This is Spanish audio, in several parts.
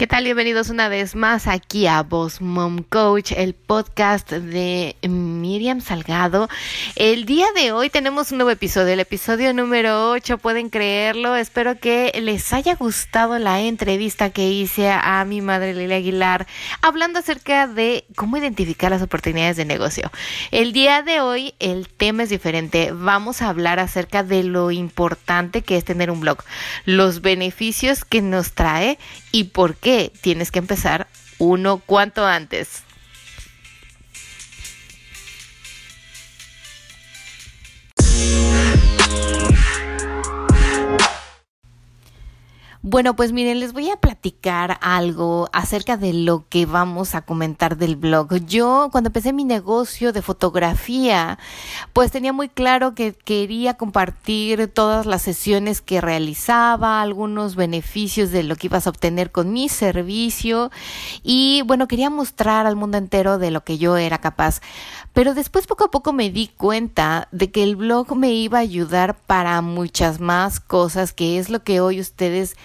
¿Qué tal? Bienvenidos una vez más aquí a Boss Mom Coach, el podcast de Miriam Salgado. El día de hoy tenemos un nuevo episodio, el episodio número 8, pueden creerlo. Espero que les haya gustado la entrevista que hice a mi madre Lili Aguilar, hablando acerca de cómo identificar las oportunidades de negocio. El día de hoy el tema es diferente. Vamos a hablar acerca de lo importante que es tener un blog, los beneficios que nos trae y por qué tienes que empezar uno cuanto antes. Bueno, pues miren, les voy a platicar algo acerca de lo que vamos a comentar del blog. Yo cuando empecé mi negocio de fotografía, pues tenía muy claro que quería compartir todas las sesiones que realizaba, algunos beneficios de lo que ibas a obtener con mi servicio y bueno, quería mostrar al mundo entero de lo que yo era capaz. Pero después poco a poco me di cuenta de que el blog me iba a ayudar para muchas más cosas, que es lo que hoy ustedes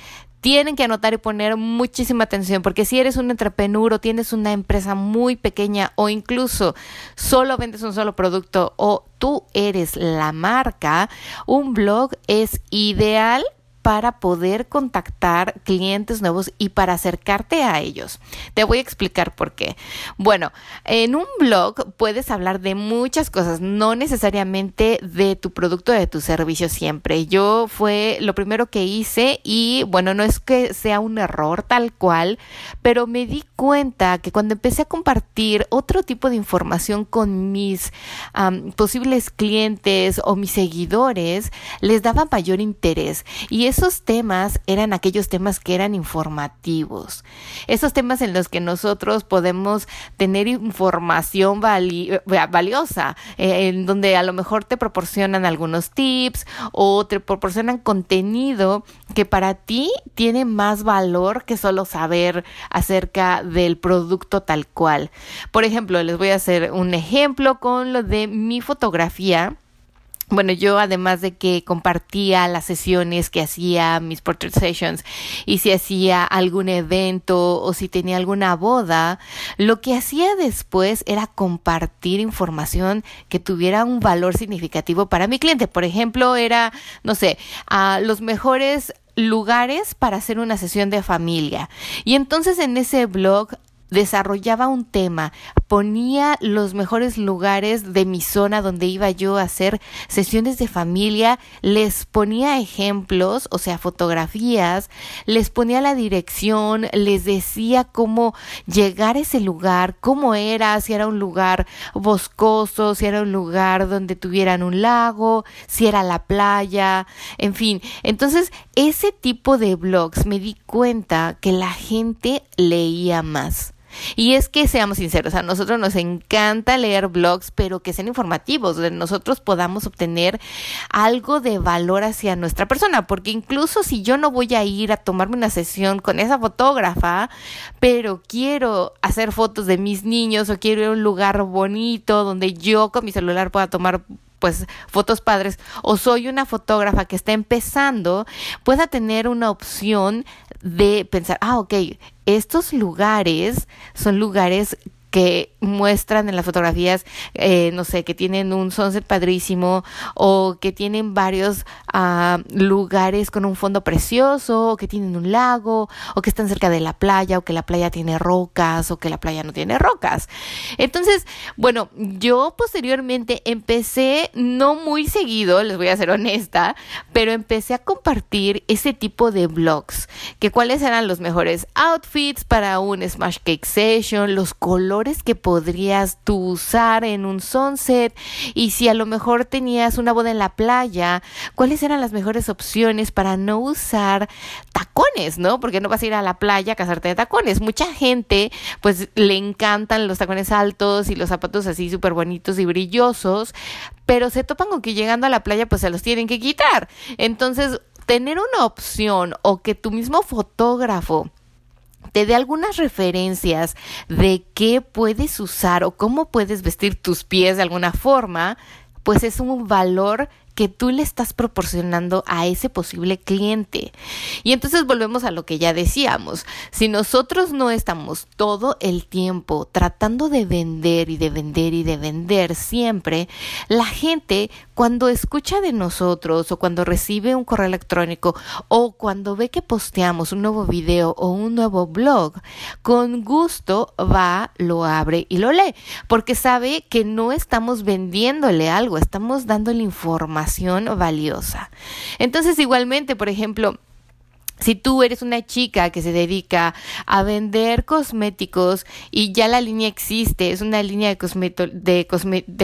tienen que anotar y poner muchísima atención porque si eres un entrepreneur o tienes una empresa muy pequeña o incluso solo vendes un solo producto o tú eres la marca, un blog es ideal para poder contactar clientes nuevos y para acercarte a ellos. Te voy a explicar por qué. Bueno, en un blog puedes hablar de muchas cosas, no necesariamente de tu producto, de tu servicio siempre. Yo fue lo primero que hice y bueno, no es que sea un error tal cual, pero me di cuenta que cuando empecé a compartir otro tipo de información con mis posibles clientes o mis seguidores, les daba mayor interés y esos temas eran aquellos temas que eran informativos, esos temas en los que nosotros podemos tener información eh, valiosa, eh, en donde a lo mejor te proporcionan algunos tips o te proporcionan contenido que para ti tiene más valor que solo saber acerca del producto tal cual. Por ejemplo, les voy a hacer un ejemplo con lo de mi fotografía bueno, yo además de que compartía las sesiones que hacía, mis portrait sessions, y si hacía algún evento o si tenía alguna boda, lo que hacía después era compartir información que tuviera un valor significativo para mi cliente. Por ejemplo, era, no sé, a los mejores lugares para hacer una sesión de familia. Y entonces en ese blog desarrollaba un tema, ponía los mejores lugares de mi zona donde iba yo a hacer sesiones de familia, les ponía ejemplos, o sea, fotografías, les ponía la dirección, les decía cómo llegar a ese lugar, cómo era, si era un lugar boscoso, si era un lugar donde tuvieran un lago, si era la playa, en fin. Entonces, ese tipo de blogs me di cuenta que la gente leía más. Y es que seamos sinceros, a nosotros nos encanta leer blogs, pero que sean informativos, donde nosotros podamos obtener algo de valor hacia nuestra persona, porque incluso si yo no voy a ir a tomarme una sesión con esa fotógrafa, pero quiero hacer fotos de mis niños o quiero ir a un lugar bonito donde yo con mi celular pueda tomar pues fotos padres o soy una fotógrafa que está empezando, pueda tener una opción de pensar, ah, ok, estos lugares son lugares que muestran en las fotografías, eh, no sé, que tienen un sunset padrísimo o que tienen varios ah, lugares con un fondo precioso o que tienen un lago o que están cerca de la playa o que la playa tiene rocas o que la playa no tiene rocas. Entonces, bueno, yo posteriormente empecé, no muy seguido, les voy a ser honesta, pero empecé a compartir ese tipo de blogs, que cuáles eran los mejores outfits para un smash cake session, los colores que podrías tú usar en un sunset y si a lo mejor tenías una boda en la playa, cuáles eran las mejores opciones para no usar tacones, ¿no? Porque no vas a ir a la playa a casarte de tacones. Mucha gente pues le encantan los tacones altos y los zapatos así súper bonitos y brillosos, pero se topan con que llegando a la playa pues se los tienen que quitar. Entonces, tener una opción o que tu mismo fotógrafo te dé algunas referencias de qué puedes usar o cómo puedes vestir tus pies de alguna forma, pues es un valor que tú le estás proporcionando a ese posible cliente. Y entonces volvemos a lo que ya decíamos. Si nosotros no estamos todo el tiempo tratando de vender y de vender y de vender siempre, la gente cuando escucha de nosotros o cuando recibe un correo electrónico o cuando ve que posteamos un nuevo video o un nuevo blog, con gusto va, lo abre y lo lee, porque sabe que no estamos vendiéndole algo, estamos dándole información valiosa. Entonces, igualmente, por ejemplo, si tú eres una chica que se dedica a vender cosméticos y ya la línea existe, es una línea de,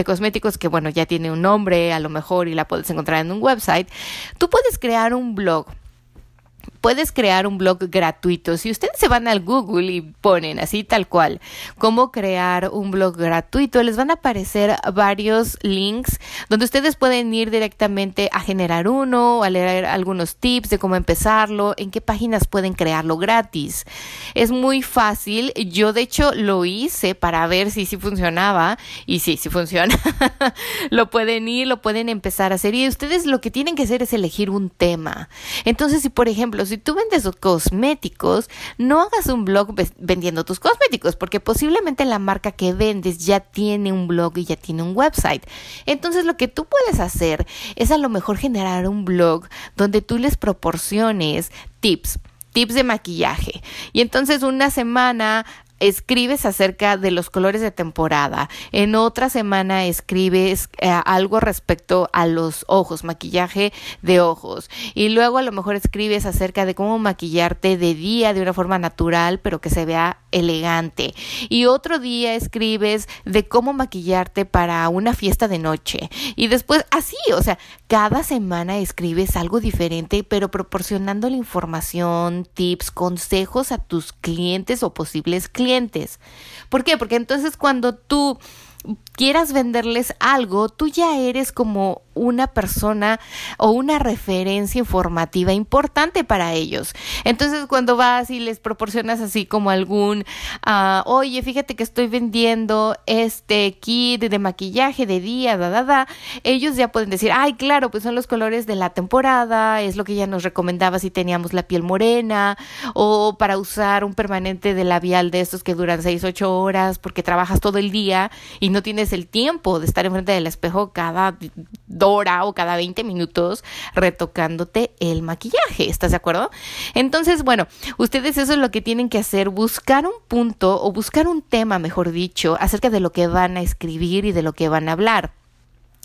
cosméticos que, bueno, ya tiene un nombre a lo mejor y la puedes encontrar en un website, tú puedes crear un blog puedes crear un blog gratuito. Si ustedes se van al Google y ponen así tal cual, cómo crear un blog gratuito, les van a aparecer varios links donde ustedes pueden ir directamente a generar uno, a leer algunos tips de cómo empezarlo, en qué páginas pueden crearlo gratis. Es muy fácil. Yo de hecho lo hice para ver si sí funcionaba y sí, sí funciona. lo pueden ir, lo pueden empezar a hacer y ustedes lo que tienen que hacer es elegir un tema. Entonces, si por ejemplo, si tú vendes cosméticos, no hagas un blog vendiendo tus cosméticos, porque posiblemente la marca que vendes ya tiene un blog y ya tiene un website. Entonces lo que tú puedes hacer es a lo mejor generar un blog donde tú les proporciones tips tips de maquillaje. Y entonces una semana escribes acerca de los colores de temporada. En otra semana escribes eh, algo respecto a los ojos, maquillaje de ojos. Y luego a lo mejor escribes acerca de cómo maquillarte de día de una forma natural, pero que se vea elegante. Y otro día escribes de cómo maquillarte para una fiesta de noche. Y después así, o sea, cada semana escribes algo diferente, pero proporcionando la información, tips, consejos a tus clientes o posibles clientes ¿Por qué? Porque entonces cuando tú quieras venderles algo, tú ya eres como una persona o una referencia informativa importante para ellos. Entonces, cuando vas y les proporcionas así como algún, uh, oye, fíjate que estoy vendiendo este kit de maquillaje de día, da, da, da, ellos ya pueden decir, ay, claro, pues son los colores de la temporada, es lo que ya nos recomendaba si teníamos la piel morena, o para usar un permanente de labial de estos que duran 6, 8 horas porque trabajas todo el día y no tienes el tiempo de estar enfrente del espejo cada hora o cada 20 minutos retocándote el maquillaje. ¿Estás de acuerdo? Entonces, bueno, ustedes eso es lo que tienen que hacer, buscar un punto o buscar un tema, mejor dicho, acerca de lo que van a escribir y de lo que van a hablar.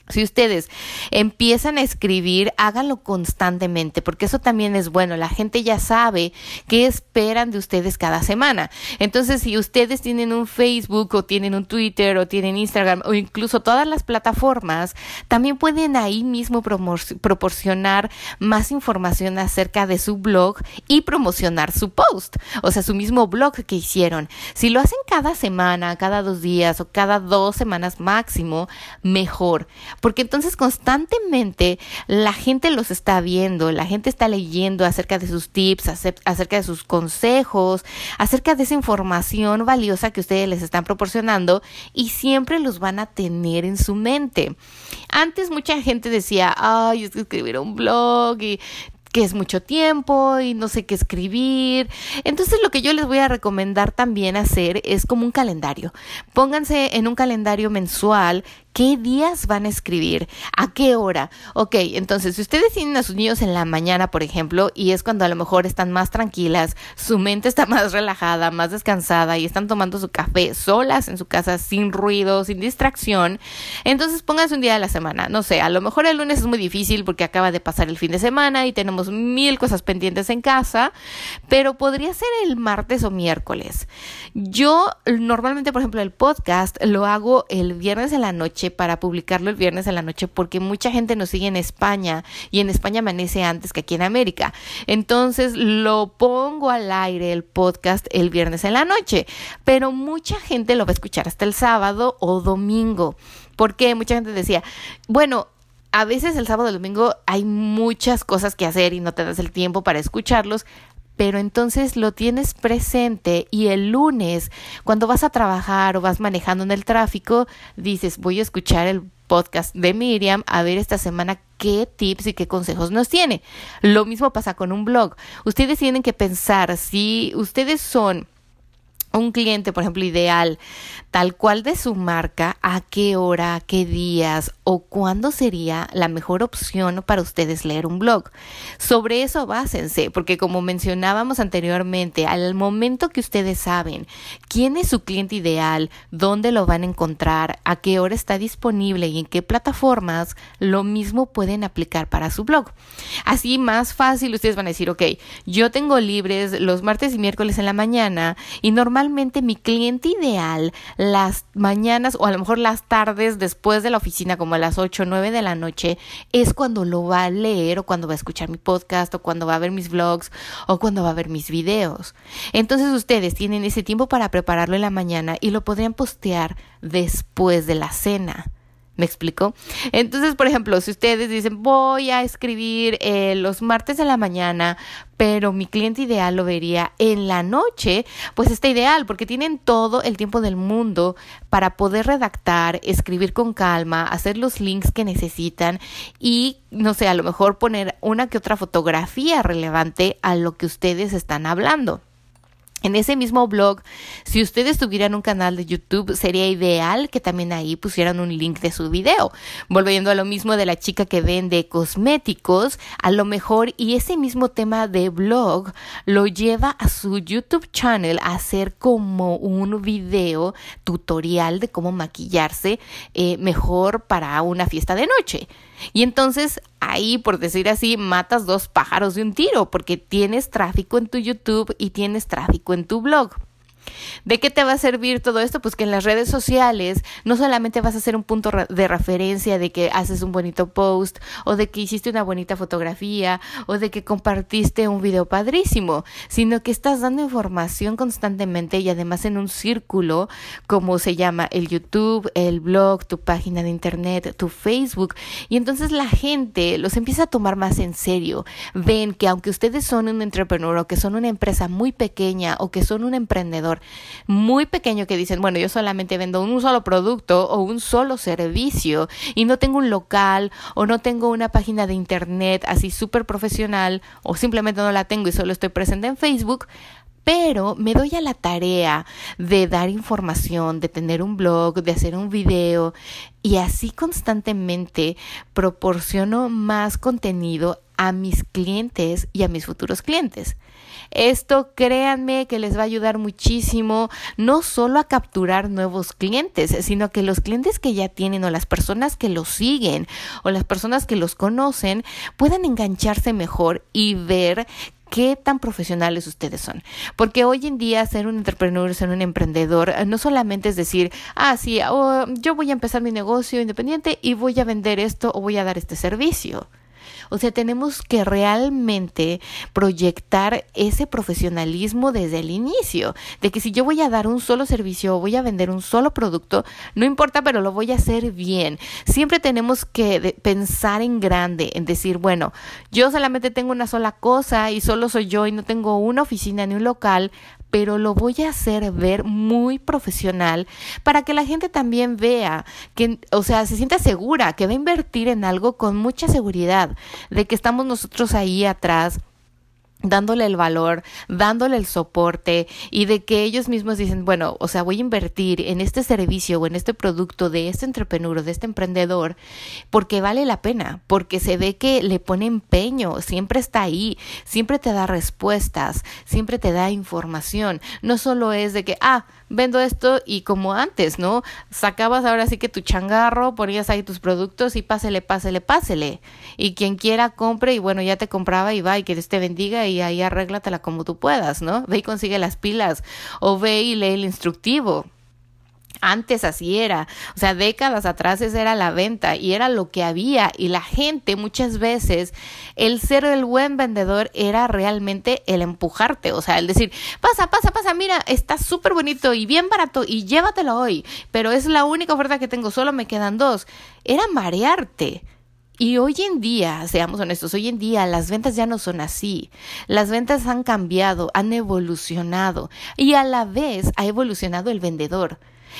Si ustedes empiezan a escribir, háganlo constantemente, porque eso también es bueno. La gente ya sabe qué esperan de ustedes cada semana. Entonces, si ustedes tienen un Facebook o tienen un Twitter o tienen Instagram o incluso todas las plataformas, también pueden ahí mismo proporcionar más información acerca de su blog y promocionar su post, o sea, su mismo blog que hicieron. Si lo hacen cada semana, cada dos días o cada dos semanas máximo, mejor porque entonces constantemente la gente los está viendo, la gente está leyendo acerca de sus tips, acerca de sus consejos, acerca de esa información valiosa que ustedes les están proporcionando y siempre los van a tener en su mente. Antes mucha gente decía, ay, es que escribir un blog y que es mucho tiempo y no sé qué escribir. Entonces lo que yo les voy a recomendar también hacer es como un calendario. Pónganse en un calendario mensual ¿Qué días van a escribir? ¿A qué hora? Ok, entonces, si ustedes tienen a sus niños en la mañana, por ejemplo, y es cuando a lo mejor están más tranquilas, su mente está más relajada, más descansada y están tomando su café solas en su casa, sin ruido, sin distracción, entonces pónganse un día de la semana. No sé, a lo mejor el lunes es muy difícil porque acaba de pasar el fin de semana y tenemos mil cosas pendientes en casa, pero podría ser el martes o miércoles. Yo normalmente, por ejemplo, el podcast lo hago el viernes en la noche para publicarlo el viernes en la noche porque mucha gente nos sigue en España y en España amanece antes que aquí en América. Entonces lo pongo al aire el podcast el viernes en la noche, pero mucha gente lo va a escuchar hasta el sábado o domingo. Porque mucha gente decía, bueno, a veces el sábado o domingo hay muchas cosas que hacer y no te das el tiempo para escucharlos, pero entonces lo tienes presente y el lunes, cuando vas a trabajar o vas manejando en el tráfico, dices, voy a escuchar el podcast de Miriam a ver esta semana qué tips y qué consejos nos tiene. Lo mismo pasa con un blog. Ustedes tienen que pensar si ustedes son un cliente, por ejemplo, ideal, tal cual de su marca, a qué hora, qué días o cuándo sería la mejor opción para ustedes leer un blog. Sobre eso básense, porque como mencionábamos anteriormente, al momento que ustedes saben quién es su cliente ideal, dónde lo van a encontrar, a qué hora está disponible y en qué plataformas, lo mismo pueden aplicar para su blog. Así más fácil, ustedes van a decir, ok, yo tengo libres los martes y miércoles en la mañana y normalmente mi cliente ideal las mañanas o a lo mejor las tardes después de la oficina como a las 8 o 9 de la noche es cuando lo va a leer o cuando va a escuchar mi podcast o cuando va a ver mis vlogs o cuando va a ver mis videos. Entonces ustedes tienen ese tiempo para prepararlo en la mañana y lo podrían postear después de la cena. ¿Me explico? Entonces, por ejemplo, si ustedes dicen, voy a escribir eh, los martes de la mañana, pero mi cliente ideal lo vería en la noche, pues está ideal porque tienen todo el tiempo del mundo para poder redactar, escribir con calma, hacer los links que necesitan y, no sé, a lo mejor poner una que otra fotografía relevante a lo que ustedes están hablando. En ese mismo blog, si ustedes tuvieran un canal de YouTube, sería ideal que también ahí pusieran un link de su video. Volviendo a lo mismo de la chica que vende cosméticos, a lo mejor y ese mismo tema de blog lo lleva a su YouTube channel a hacer como un video tutorial de cómo maquillarse eh, mejor para una fiesta de noche. Y entonces ahí, por decir así, matas dos pájaros de un tiro, porque tienes tráfico en tu YouTube y tienes tráfico en tu blog. ¿De qué te va a servir todo esto? Pues que en las redes sociales no solamente vas a hacer un punto de referencia de que haces un bonito post o de que hiciste una bonita fotografía o de que compartiste un video padrísimo, sino que estás dando información constantemente y además en un círculo como se llama el YouTube, el blog, tu página de internet, tu Facebook y entonces la gente los empieza a tomar más en serio. Ven que aunque ustedes son un entrepreneur o que son una empresa muy pequeña o que son un emprendedor, muy pequeño que dicen, bueno, yo solamente vendo un solo producto o un solo servicio y no tengo un local o no tengo una página de internet así súper profesional o simplemente no la tengo y solo estoy presente en Facebook, pero me doy a la tarea de dar información, de tener un blog, de hacer un video y así constantemente proporciono más contenido a mis clientes y a mis futuros clientes. Esto créanme que les va a ayudar muchísimo, no solo a capturar nuevos clientes, sino que los clientes que ya tienen o las personas que los siguen o las personas que los conocen puedan engancharse mejor y ver qué tan profesionales ustedes son. Porque hoy en día ser un entrepreneur, ser un emprendedor, no solamente es decir, ah, sí, oh, yo voy a empezar mi negocio independiente y voy a vender esto o voy a dar este servicio. O sea, tenemos que realmente proyectar ese profesionalismo desde el inicio, de que si yo voy a dar un solo servicio o voy a vender un solo producto, no importa, pero lo voy a hacer bien. Siempre tenemos que pensar en grande, en decir, bueno, yo solamente tengo una sola cosa y solo soy yo y no tengo una oficina ni un local, pero lo voy a hacer ver muy profesional para que la gente también vea que, o sea, se sienta segura, que va a invertir en algo con mucha seguridad, de que estamos nosotros ahí atrás dándole el valor, dándole el soporte y de que ellos mismos dicen, bueno, o sea, voy a invertir en este servicio o en este producto de este entrepreneur, de este emprendedor, porque vale la pena, porque se ve que le pone empeño, siempre está ahí, siempre te da respuestas, siempre te da información. No solo es de que, ah, vendo esto y como antes, ¿no? Sacabas ahora sí que tu changarro, ponías ahí tus productos y pásele, pásele, pásele. Y quien quiera compre y bueno, ya te compraba y va y que Dios te bendiga y ahí arréglatela como tú puedas, ¿no? Ve y consigue las pilas o ve y lee el instructivo. Antes así era, o sea, décadas atrás esa era la venta y era lo que había. Y la gente muchas veces, el ser el buen vendedor era realmente el empujarte, o sea, el decir, pasa, pasa, pasa, mira, está súper bonito y bien barato y llévatelo hoy, pero es la única oferta que tengo, solo me quedan dos, era marearte. Y hoy en día, seamos honestos, hoy en día las ventas ya no son así. Las ventas han cambiado, han evolucionado y a la vez ha evolucionado el vendedor.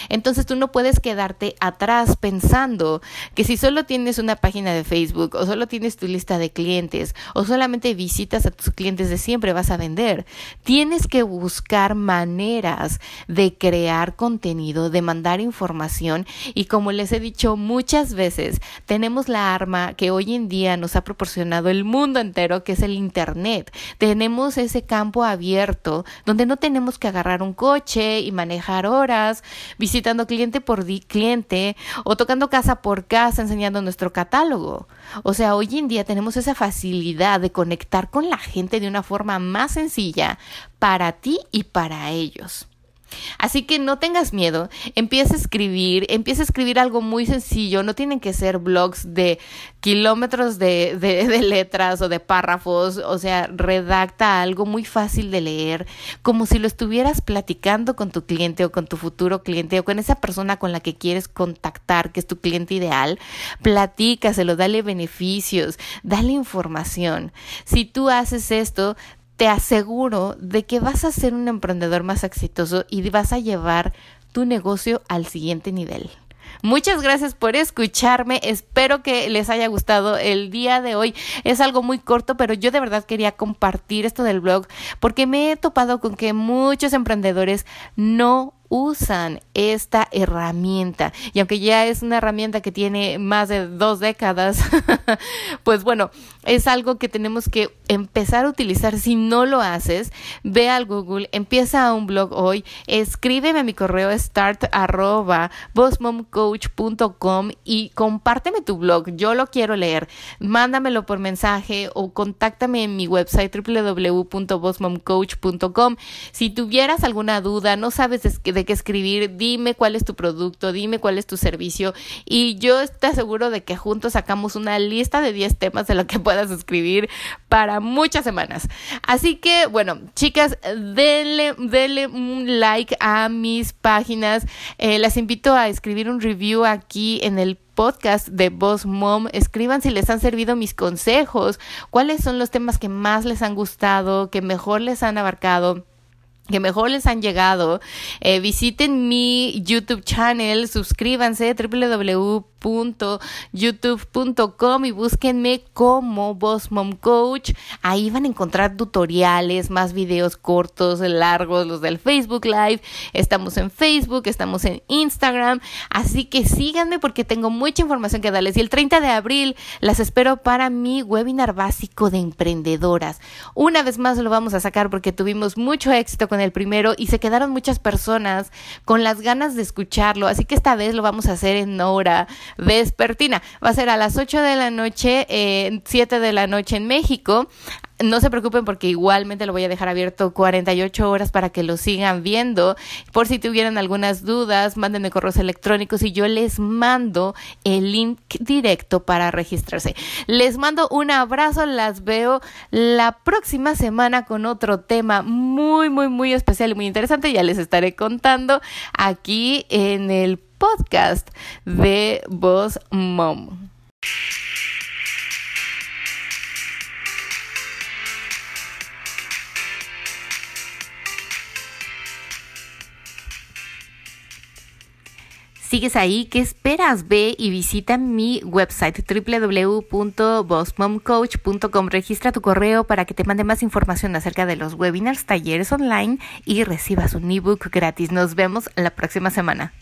Entonces tú no puedes quedarte atrás pensando que si solo tienes una página de Facebook o solo tienes tu lista de clientes o solamente visitas a tus clientes de siempre vas a vender. Tienes que buscar maneras de crear contenido, de mandar información y como les he dicho muchas veces, tenemos la arma que hoy en día nos ha proporcionado el mundo entero, que es el Internet. Tenemos ese campo abierto donde no tenemos que agarrar un coche y manejar horas, visitando cliente por cliente o tocando casa por casa enseñando nuestro catálogo. O sea, hoy en día tenemos esa facilidad de conectar con la gente de una forma más sencilla para ti y para ellos. Así que no tengas miedo, empieza a escribir, empieza a escribir algo muy sencillo, no tienen que ser blogs de kilómetros de, de, letras o de párrafos, o sea, redacta algo muy fácil de leer, como si lo estuvieras platicando con tu cliente o con tu futuro cliente o con esa persona con la que quieres contactar, que es tu cliente ideal, platícaselo, dale beneficios, dale información. Si tú haces esto, te aseguro de que vas a ser un emprendedor más exitoso y vas a llevar tu negocio al siguiente nivel. Muchas gracias por escucharme. Espero que les haya gustado el día de hoy. Es algo muy corto, pero yo de verdad quería compartir esto del blog porque me he topado con que muchos emprendedores no usan esta herramienta. Y aunque ya es una herramienta que tiene más de dos décadas, pues bueno, es algo que tenemos que empezar a utilizar. Si no lo haces, ve al Google, empieza un blog hoy, escríbeme a mi correo start arroba y compárteme tu blog. Yo lo quiero leer. Mándamelo por mensaje o contáctame en mi website www.bossmomcoach.com. Si tuvieras alguna duda, no sabes de de qué escribir, dime cuál es tu producto, dime cuál es tu servicio y yo te aseguro de que juntos sacamos una lista de 10 temas de lo que puedas escribir para muchas semanas. Así que, bueno, chicas, denle, denle un like a mis páginas. Eh, las invito a escribir un review aquí en el podcast de Boss Mom. Escriban si les han servido mis consejos, cuáles son los temas que más les han gustado, que mejor les han abarcado que mejor les han llegado, eh, visiten mi YouTube channel, suscríbanse www.youtube.com y búsquenme como Boss Mom Coach. Ahí van a encontrar tutoriales, más videos cortos, largos, los del Facebook Live. Estamos en Facebook, estamos en Instagram, así que síganme porque tengo mucha información que darles. Y el 30 de abril las espero para mi webinar básico de emprendedoras. Una vez más lo vamos a sacar porque tuvimos mucho éxito con el primero y se quedaron muchas personas con las ganas de escucharlo, así que esta vez lo vamos a hacer en hora vespertina. Va a ser a las 8 de la noche, eh, 7 de la noche en México. No se preocupen porque igualmente lo voy a dejar abierto 48 horas para que lo sigan viendo. Por si tuvieran algunas dudas, mándenme correos electrónicos y yo les mando el link directo para registrarse. Les mando un abrazo, las veo la próxima semana con otro tema muy, muy, muy especial y muy interesante. Ya les estaré contando aquí en el podcast de Voz Mom. ¿Sigues ahí? ¿Qué esperas? Ve y visita mi website www.bossmomcoach.com. Registra tu correo para que te mande más información acerca de los webinars, talleres online y recibas un ebook gratis. Nos vemos la próxima semana.